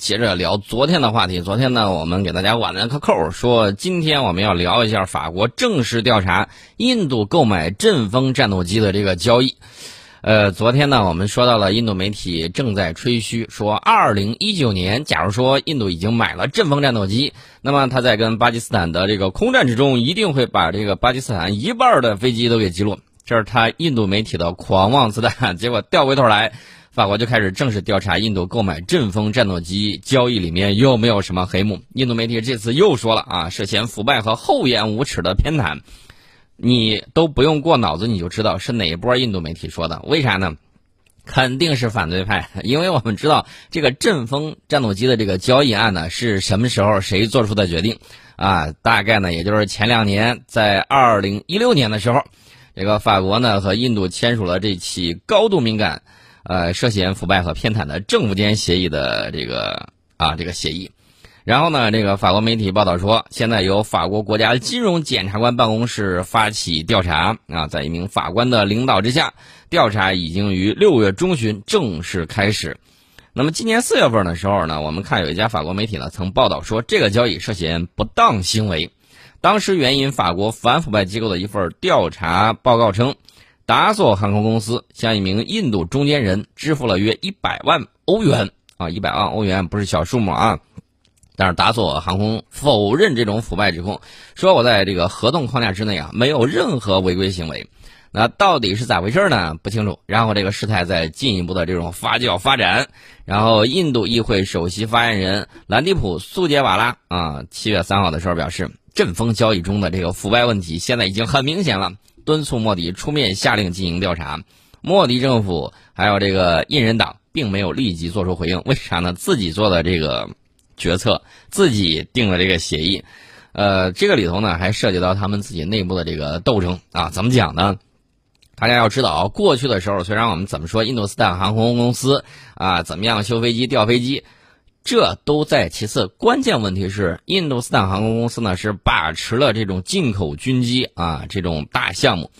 接着聊昨天的话题。昨天呢，我们给大家挽了个扣，说今天我们要聊一下法国正式调查印度购买阵风战斗机的这个交易。呃，昨天呢，我们说到了印度媒体正在吹嘘说，二零一九年，假如说印度已经买了阵风战斗机，那么他在跟巴基斯坦的这个空战之中，一定会把这个巴基斯坦一半的飞机都给击落。这是他印度媒体的狂妄自大。结果调回头来。法国就开始正式调查印度购买阵风战斗机交易里面有没有什么黑幕。印度媒体这次又说了啊，涉嫌腐败和厚颜无耻的偏袒，你都不用过脑子你就知道是哪一波印度媒体说的。为啥呢？肯定是反对派，因为我们知道这个阵风战斗机的这个交易案呢是什么时候谁做出的决定啊？大概呢也就是前两年，在二零一六年的时候，这个法国呢和印度签署了这起高度敏感。呃，涉嫌腐败和偏袒的政府间协议的这个啊，这个协议，然后呢，这个法国媒体报道说，现在由法国国家金融检察官办公室发起调查啊，在一名法官的领导之下，调查已经于六月中旬正式开始。那么今年四月份的时候呢，我们看有一家法国媒体呢曾报道说，这个交易涉嫌不当行为，当时援引法国反腐败机构的一份调查报告称。达索航空公司向一名印度中间人支付了约一百万欧元啊，一百万欧元不是小数目啊。但是达索航空否认这种腐败指控，说我在这个合同框架之内啊，没有任何违规行为。那到底是咋回事呢？不清楚。然后这个事态在进一步的这种发酵发展。然后印度议会首席发言人兰迪普苏杰瓦拉啊，七月三号的时候表示，阵风交易中的这个腐败问题现在已经很明显了。敦促莫迪出面下令进行调查，莫迪政府还有这个印人党并没有立即做出回应，为啥呢？自己做的这个决策，自己定了这个协议，呃，这个里头呢还涉及到他们自己内部的这个斗争啊。怎么讲呢？大家要知道，过去的时候虽然我们怎么说印度斯坦航空公司啊怎么样修飞机调飞机。这都在。其次，关键问题是印度斯坦航空公司呢是把持了这种进口军机啊这种大项目，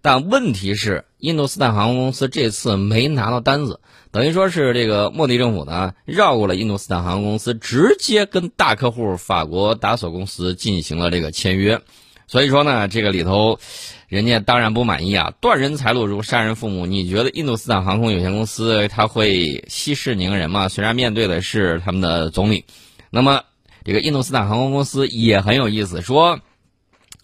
但问题是印度斯坦航空公司这次没拿到单子，等于说是这个莫迪政府呢绕过了印度斯坦航空公司，直接跟大客户法国达索公司进行了这个签约，所以说呢这个里头。人家当然不满意啊！断人财路如杀人父母，你觉得印度斯坦航空有限公司他会息事宁人吗？虽然面对的是他们的总理，那么这个印度斯坦航空公司也很有意思，说，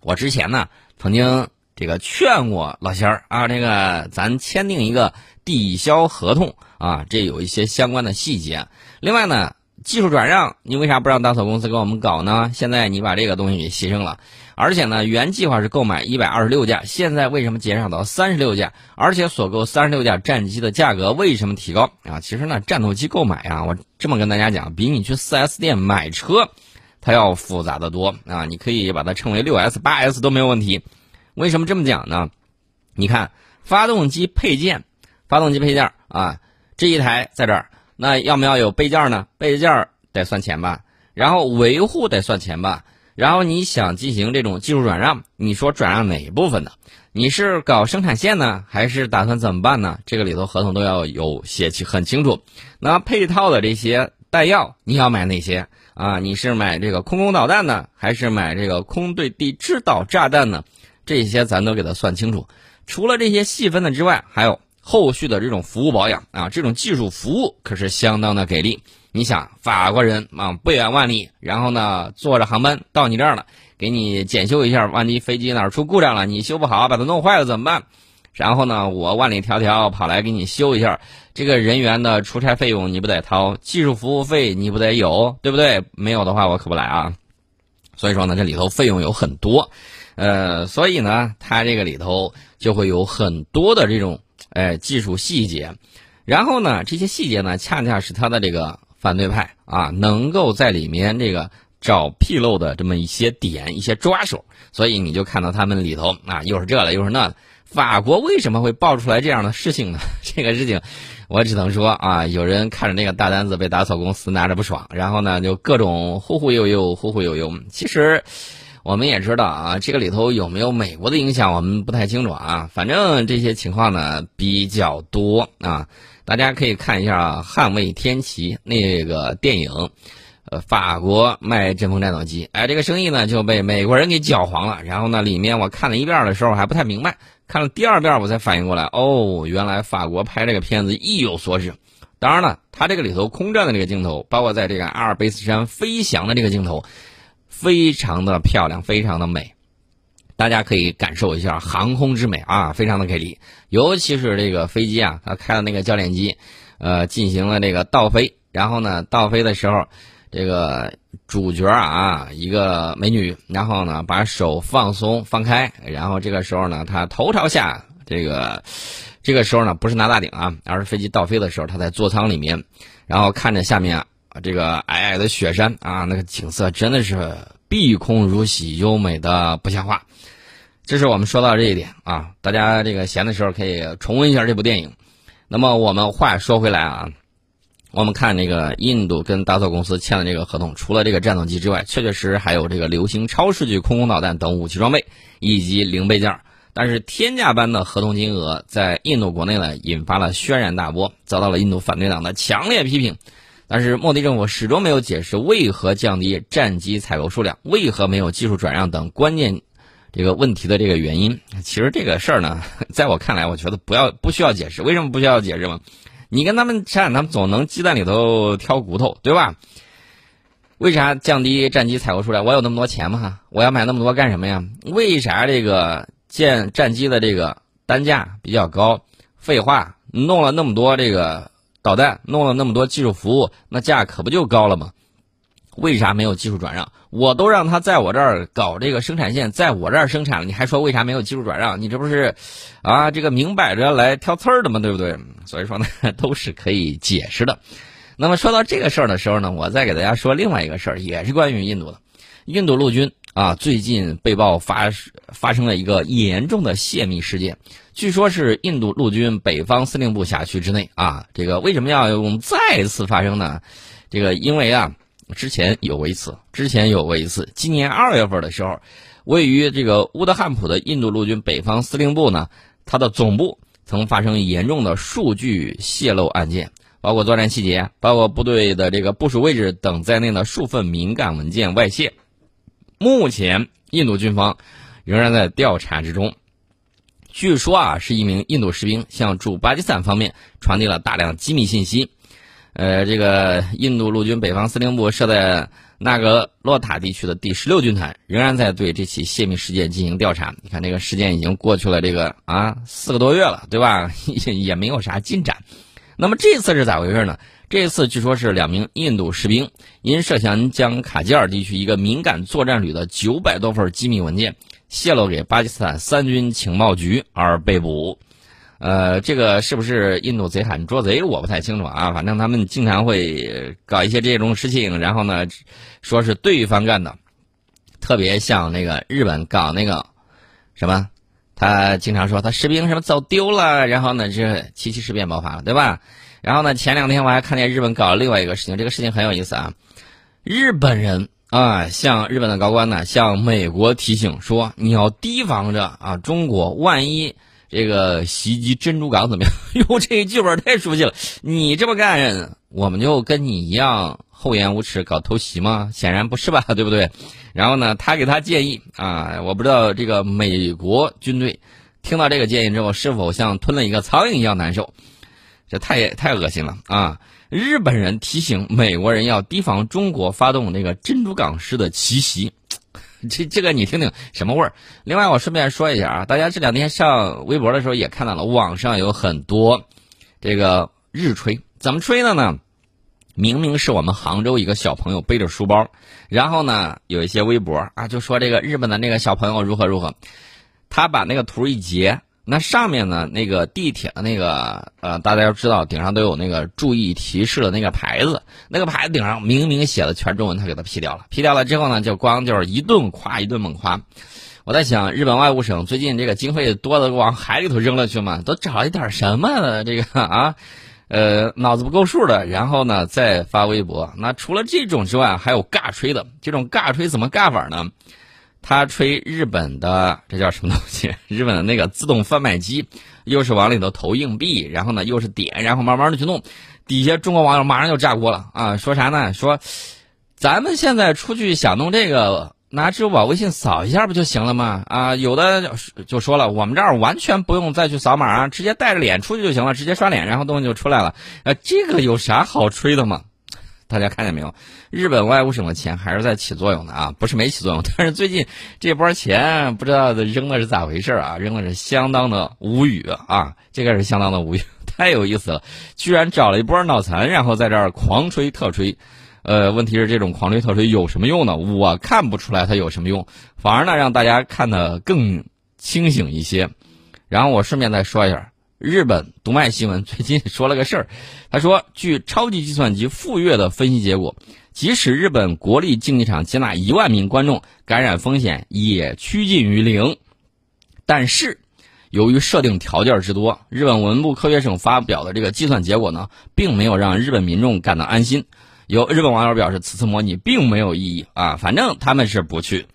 我之前呢曾经这个劝过老仙儿啊，这个咱签订一个抵销合同啊，这有一些相关的细节。另外呢，技术转让，你为啥不让大索公司给我们搞呢？现在你把这个东西给牺牲了。而且呢，原计划是购买一百二十六架，现在为什么减少到三十六架？而且所购三十六架战机的价格为什么提高啊？其实呢，战斗机购买啊，我这么跟大家讲，比你去四 S 店买车，它要复杂的多啊！你可以把它称为六 S、八 S 都没有问题。为什么这么讲呢？你看，发动机配件，发动机配件啊，这一台在这儿，那要不要有备件呢？备件得算钱吧，然后维护得算钱吧。然后你想进行这种技术转让，你说转让哪一部分的？你是搞生产线呢，还是打算怎么办呢？这个里头合同都要有写清很清楚。那配套的这些弹药你要买哪些啊？你是买这个空空导弹呢，还是买这个空对地制导炸弹呢？这些咱都给他算清楚。除了这些细分的之外，还有后续的这种服务保养啊，这种技术服务可是相当的给力。你想法国人啊，不远万里，然后呢，坐着航班到你这儿了，给你检修一下，万一飞机哪儿出故障了，你修不好，把它弄坏了怎么办？然后呢，我万里迢迢跑来给你修一下，这个人员的出差费用你不得掏，技术服务费你不得有，对不对？没有的话我可不来啊。所以说呢，这里头费用有很多，呃，所以呢，它这个里头就会有很多的这种哎技术细节，然后呢，这些细节呢，恰恰是他的这个。反对派啊，能够在里面这个找纰漏的这么一些点、一些抓手，所以你就看到他们里头啊，又是这了，又是那了。法国为什么会爆出来这样的事情呢？这个事情，我只能说啊，有人看着那个大单子被打草公司拿着不爽，然后呢就各种忽忽悠悠、忽忽悠悠。其实我们也知道啊，这个里头有没有美国的影响，我们不太清楚啊。反正这些情况呢比较多啊。大家可以看一下《捍卫天齐》那个电影，呃，法国卖阵风战斗机，哎，这个生意呢就被美国人给搅黄了。然后呢，里面我看了一遍的时候还不太明白，看了第二遍我才反应过来，哦，原来法国拍这个片子意有所指。当然了，它这个里头空战的这个镜头，包括在这个阿尔卑斯山飞翔的这个镜头，非常的漂亮，非常的美。大家可以感受一下航空之美啊，非常的给力。尤其是这个飞机啊，它开的那个教练机，呃，进行了这个倒飞，然后呢，倒飞的时候，这个主角啊，一个美女，然后呢，把手放松放开，然后这个时候呢，她头朝下，这个这个时候呢，不是拿大顶啊，而是飞机倒飞的时候，她在座舱里面，然后看着下面这个皑皑的雪山啊，那个景色真的是碧空如洗，优美的不像话。这是我们说到这一点啊，大家这个闲的时候可以重温一下这部电影。那么我们话说回来啊，我们看这个印度跟达索公司签的这个合同，除了这个战斗机之外，确确实实还有这个流星超视距空空导弹等武器装备以及零备件。但是天价般的合同金额在印度国内呢，引发了轩然大波，遭到了印度反对党的强烈批评。但是莫迪政府始终没有解释为何降低战机采购数量，为何没有技术转让等关键。这个问题的这个原因，其实这个事儿呢，在我看来，我觉得不要不需要解释。为什么不需要解释吗？你跟他们战，他们总能鸡蛋里头挑骨头，对吧？为啥降低战机采购数量？我有那么多钱吗？我要买那么多干什么呀？为啥这个建战机的这个单价比较高？废话，弄了那么多这个导弹，弄了那么多技术服务，那价可不就高了吗？为啥没有技术转让？我都让他在我这儿搞这个生产线，在我这儿生产了，你还说为啥没有技术转让？你这不是，啊，这个明摆着来挑刺儿的吗？对不对？所以说呢，都是可以解释的。那么说到这个事儿的时候呢，我再给大家说另外一个事儿，也是关于印度的。印度陆军啊，最近被曝发发生了一个严重的泄密事件，据说是印度陆军北方司令部辖区之内啊。这个为什么要用再次发生呢？这个因为啊。之前有过一次，之前有过一次。今年二月份的时候，位于这个乌德汉普的印度陆军北方司令部呢，它的总部曾发生严重的数据泄露案件，包括作战细节、包括部队的这个部署位置等在内的数份敏感文件外泄。目前，印度军方仍然在调查之中。据说啊，是一名印度士兵向驻巴基斯坦方面传递了大量机密信息。呃，这个印度陆军北方司令部设在纳格洛塔地区的第十六军团仍然在对这起泄密事件进行调查。你看，这个事件已经过去了这个啊四个多月了，对吧？也 也没有啥进展。那么这次是咋回事呢？这次据说是两名印度士兵因涉嫌将卡吉尔地区一个敏感作战旅的九百多份机密文件泄露给巴基斯坦三军情报局而被捕。呃，这个是不是印度贼喊捉贼？我不太清楚啊。反正他们经常会搞一些这种事情，然后呢，说是对方干的，特别像那个日本搞那个什么，他经常说他士兵什么走丢了，然后呢，这七七事变爆发了，对吧？然后呢，前两天我还看见日本搞了另外一个事情，这个事情很有意思啊。日本人啊，向日本的高官呢，向美国提醒说，你要提防着啊，中国万一。这个袭击珍珠港怎么样？哟，这个剧本太熟悉了。你这么干，我们就跟你一样厚颜无耻搞偷袭吗？显然不是吧，对不对？然后呢，他给他建议啊，我不知道这个美国军队听到这个建议之后是否像吞了一个苍蝇一样难受。这太太恶心了啊！日本人提醒美国人要提防中国发动那个珍珠港式的奇袭。这这个你听听什么味儿？另外，我顺便说一下啊，大家这两天上微博的时候也看到了，网上有很多这个日吹，怎么吹的呢？明明是我们杭州一个小朋友背着书包，然后呢，有一些微博啊就说这个日本的那个小朋友如何如何，他把那个图一截。那上面呢？那个地铁的那个呃，大家要知道，顶上都有那个注意提示的那个牌子。那个牌子顶上明明写的全中文，他给他 P 掉了。P 掉了之后呢，就光就是一顿夸，一顿猛夸。我在想，日本外务省最近这个经费多的往海里头扔了去嘛？都找一点什么这个啊？呃，脑子不够数的，然后呢再发微博。那除了这种之外，还有尬吹的。这种尬吹怎么尬法呢？他吹日本的这叫什么东西？日本的那个自动贩卖机，又是往里头投硬币，然后呢又是点，然后慢慢的去弄。底下中国网友马上就炸锅了啊！说啥呢？说咱们现在出去想弄这个，拿支付宝、微信扫一下不就行了吗？啊，有的就说了，我们这儿完全不用再去扫码啊，直接带着脸出去就行了，直接刷脸，然后东西就出来了。呃，这个有啥好吹的吗？大家看见没有？日本外务省的钱还是在起作用的啊，不是没起作用。但是最近这波钱不知道扔的是咋回事啊？扔的是相当的无语啊！这个是相当的无语，太有意思了，居然找了一波脑残，然后在这儿狂吹特吹。呃，问题是这种狂吹特吹有什么用呢？我看不出来它有什么用，反而呢让大家看得更清醒一些。然后我顺便再说一下。日本读卖新闻 最近说了个事儿，他说，据超级计算机富岳的分析结果，即使日本国立竞技场接纳一万名观众，感染风险也趋近于零。但是，由于设定条件之多，日本文部科学省发表的这个计算结果呢，并没有让日本民众感到安心。有日本网友表示，此次模拟并没有意义啊，反正他们是不去。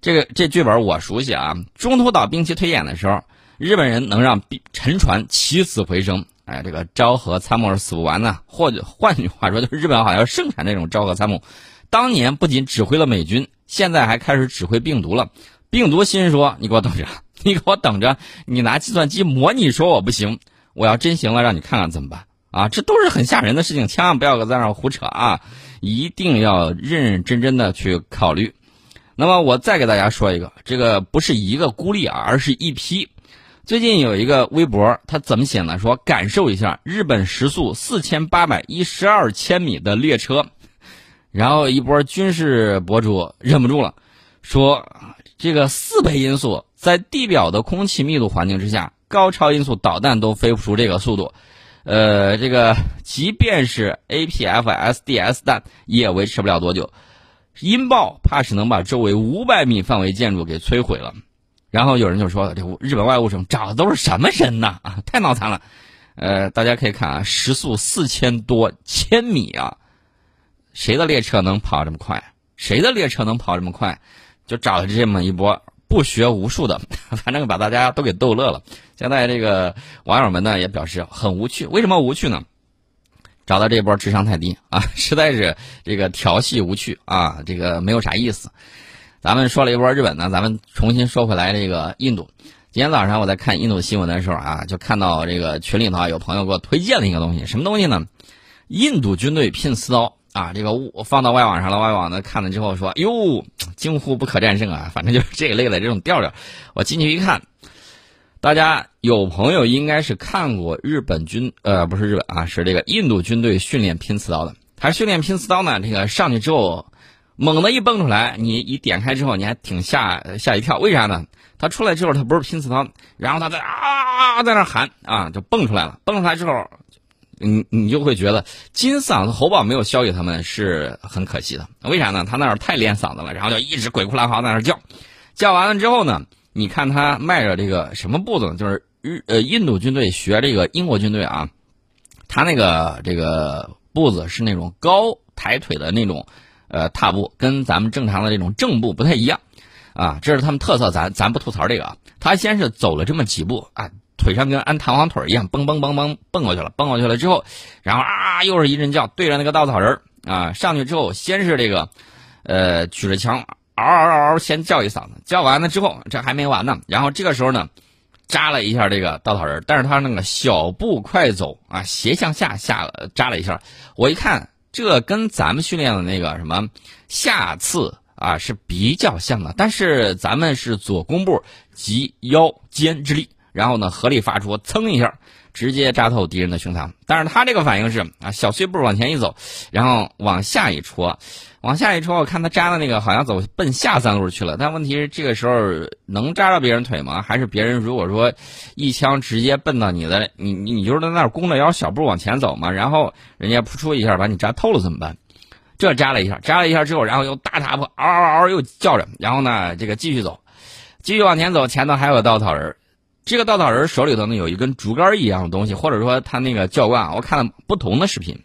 这个这剧本我熟悉啊，中途岛兵棋推演的时候。日本人能让沉船起死回生，哎，这个昭和参谋是死不完呢。或者 换句话说，就是日本好像盛产这种昭和参谋。当年不仅指挥了美军，现在还开始指挥病毒了。病毒心说：“你给我等着，你给我等着，你拿计算机模拟说我不行，我要真行了，让你看看怎么办啊？”这都是很吓人的事情，千万不要在那胡扯啊！一定要认认真真的去考虑。那么我再给大家说一个，这个不是一个孤立啊，而是一批。最近有一个微博，他怎么写呢？说感受一下日本时速四千八百一十二千米的列车，然后一波军事博主忍不住了，说这个四倍音速在地表的空气密度环境之下，高超音速导弹都飞不出这个速度，呃，这个即便是 APFSDS 弹也维持不了多久，音爆怕是能把周围五百米范围建筑给摧毁了。然后有人就说：“这日本外务省找的都是什么人呢？啊，太脑残了！呃，大家可以看啊，时速四千多千米啊，谁的列车能跑这么快？谁的列车能跑这么快？就找了这么一波不学无术的，反正把大家都给逗乐了。现在这个网友们呢也表示很无趣。为什么无趣呢？找到这波智商太低啊，实在是这个调戏无趣啊，这个没有啥意思。”咱们说了一波日本呢，咱们重新说回来这个印度。今天早上我在看印度新闻的时候啊，就看到这个群里头啊有朋友给我推荐了一个东西，什么东西呢？印度军队拼刺刀啊，这个我放到外网上了，外网的看了之后说，哟，惊呼不可战胜啊！反正就是这一类的这种调调。我进去一看，大家有朋友应该是看过日本军呃不是日本啊，是这个印度军队训练拼刺刀的。他训练拼刺刀呢，这个上去之后。猛的一蹦出来，你一点开之后，你还挺吓吓一跳。为啥呢？他出来之后，他不是拼刺刀，然后他在啊在那喊啊，就蹦出来了。蹦出来之后，你你就会觉得金嗓子喉宝没有消给他们是很可惜的。为啥呢？他那儿太练嗓子了，然后就一直鬼哭狼嚎在那叫。叫完了之后呢，你看他迈着这个什么步子？就是日呃印度军队学这个英国军队啊，他那个这个步子是那种高抬腿的那种。呃，踏步跟咱们正常的这种正步不太一样，啊，这是他们特色，咱咱不吐槽这个啊。他先是走了这么几步啊，腿上跟安弹簧腿一样，蹦蹦蹦蹦蹦过去了，蹦过去了之后，然后啊，又是一阵叫，对着那个稻草人啊，上去之后，先是这个，呃，举着枪嗷嗷嗷嗷先叫一嗓子，叫完了之后，这还没完呢，然后这个时候呢，扎了一下这个稻草人，但是他那个小步快走啊，斜向下下扎了一下，我一看。这跟咱们训练的那个什么下刺啊是比较像的，但是咱们是左弓步及腰肩之力，然后呢合力发出，噌一下直接扎透敌人的胸膛。但是他这个反应是啊小碎步往前一走，然后往下一戳。往下一戳，我看他扎的那个好像走奔下三路去了，但问题是这个时候能扎到别人腿吗？还是别人如果说一枪直接奔到你的，你你你就是在那儿弓着腰小步往前走嘛，然后人家扑出一下把你扎透了怎么办？这扎了一下，扎了一下之后，然后又大踏步，嗷嗷嗷又叫着，然后呢这个继续走，继续往前走，前头还有稻草人，这个稻草人手里头呢有一根竹竿一样的东西，或者说他那个教官啊，我看了不同的视频。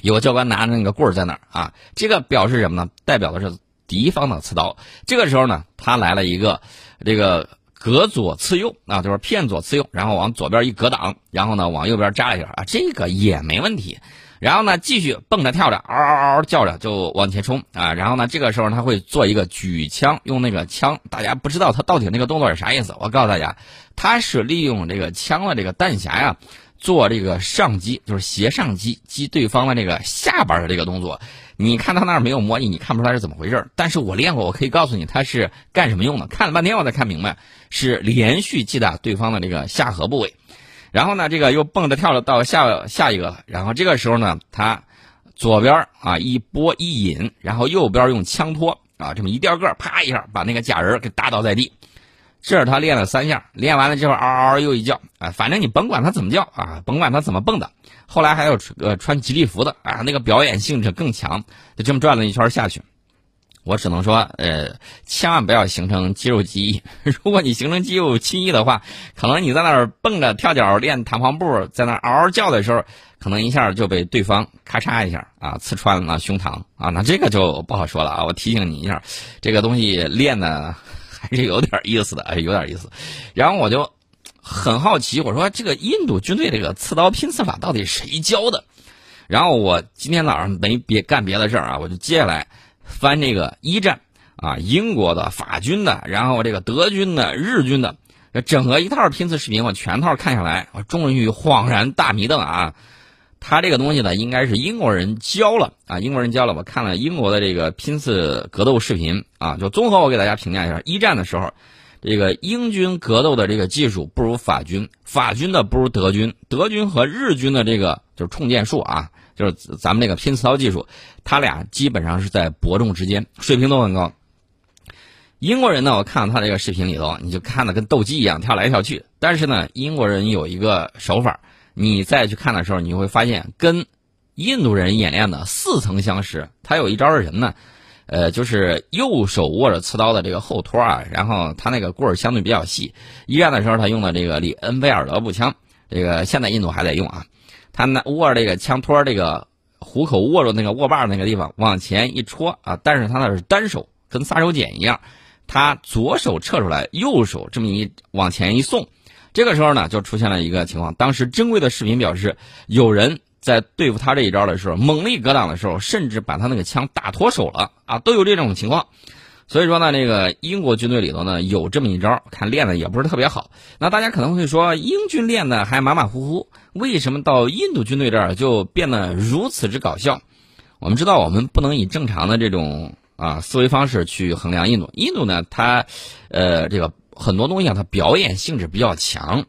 有个教官拿着那个棍儿在那儿啊，这个表示什么呢？代表的是敌方的刺刀。这个时候呢，他来了一个这个隔左刺右啊，就是骗左刺右，然后往左边一格挡，然后呢往右边扎一下啊，这个也没问题。然后呢，继续蹦着跳着，嗷嗷嗷叫着就往前冲啊！然后呢，这个时候他会做一个举枪，用那个枪，大家不知道他到底那个动作是啥意思。我告诉大家，他是利用这个枪的这个弹匣呀，做这个上击，就是斜上击，击对方的这个下巴的这个动作。你看他那儿没有模拟，你看不出来是怎么回事。但是我练过，我可以告诉你他是干什么用的。看了半天我才看明白，是连续击打对方的这个下颌部位。然后呢，这个又蹦着跳着到下下一个了。然后这个时候呢，他左边啊一拨一引，然后右边用枪托啊这么一掉个，啪一下把那个假人给打倒在地。这是他练了三下，练完了之后嗷嗷又一叫啊，反正你甭管他怎么叫啊，甭管他怎么蹦的。后来还有呃穿吉利服的啊，那个表演性质更强，就这么转了一圈下去。我只能说，呃，千万不要形成肌肉记忆。如果你形成肌肉记忆的话，可能你在那儿蹦着跳脚练弹簧步，在那儿嗷嗷叫的时候，可能一下就被对方咔嚓一下啊刺穿了胸膛啊，那这个就不好说了啊。我提醒你一下，这个东西练的还是有点意思的，哎，有点意思。然后我就很好奇，我说这个印度军队这个刺刀拼刺法到底谁教的？然后我今天早上没别干别的事儿啊，我就接下来。翻这个一战啊，英国的、法军的，然后这个德军的、日军的，整个一套拼刺视频，我全套看下来，我终于恍然大迷瞪啊！他这个东西呢，应该是英国人教了啊，英国人教了。我看了英国的这个拼刺格斗视频啊，就综合我给大家评价一下：一战的时候，这个英军格斗的这个技术不如法军，法军的不如德军，德军和日军的这个就是冲剑术啊。就是咱们这个拼刺刀技术，他俩基本上是在伯仲之间，水平都很高。英国人呢，我看到他这个视频里头，你就看的跟斗鸡一样跳来跳去。但是呢，英国人有一个手法，你再去看的时候，你会发现跟印度人演练的似曾相识。他有一招是什么呢？呃，就是右手握着刺刀的这个后托啊，然后他那个棍儿相对比较细。一战的时候，他用的这个里恩菲尔德步枪，这个现在印度还在用啊。他那握着这个枪托，这个虎口握着那个握把那个地方往前一戳啊，但是他那是单手，跟撒手锏一样，他左手撤出来，右手这么一往前一送，这个时候呢就出现了一个情况，当时珍贵的视频表示，有人在对付他这一招的时候，猛力格挡的时候，甚至把他那个枪打脱手了啊，都有这种情况。所以说呢，那个英国军队里头呢有这么一招，看练的也不是特别好。那大家可能会说，英军练的还马马虎虎，为什么到印度军队这儿就变得如此之搞笑？我们知道，我们不能以正常的这种啊思维方式去衡量印度。印度呢，它，呃，这个很多东西啊，它表演性质比较强。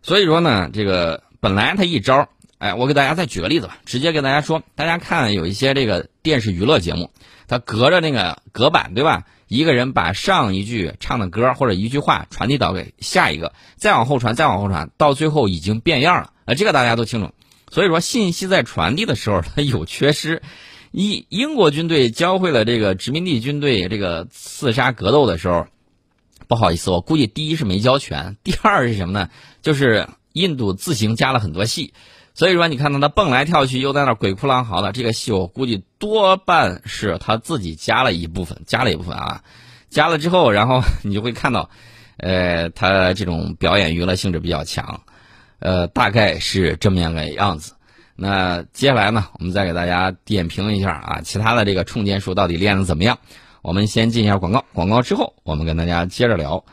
所以说呢，这个本来他一招，哎，我给大家再举个例子吧，直接给大家说，大家看有一些这个电视娱乐节目，它隔着那个隔板，对吧？一个人把上一句唱的歌或者一句话传递到给下一个，再往后传，再往后传，到最后已经变样了。啊，这个大家都清楚。所以说，信息在传递的时候 它有缺失。一英国军队教会了这个殖民地军队这个刺杀格斗的时候，不好意思，我估计第一是没教全，第二是什么呢？就是印度自行加了很多戏。所以说，你看到他蹦来跳去，又在那鬼哭狼嚎的这个戏，我估计多半是他自己加了一部分，加了一部分啊。加了之后，然后你就会看到，呃，他这种表演娱乐性质比较强，呃，大概是这么样个样子。那接下来呢，我们再给大家点评一下啊，其他的这个冲剑术到底练的怎么样？我们先进一下广告，广告之后我们跟大家接着聊。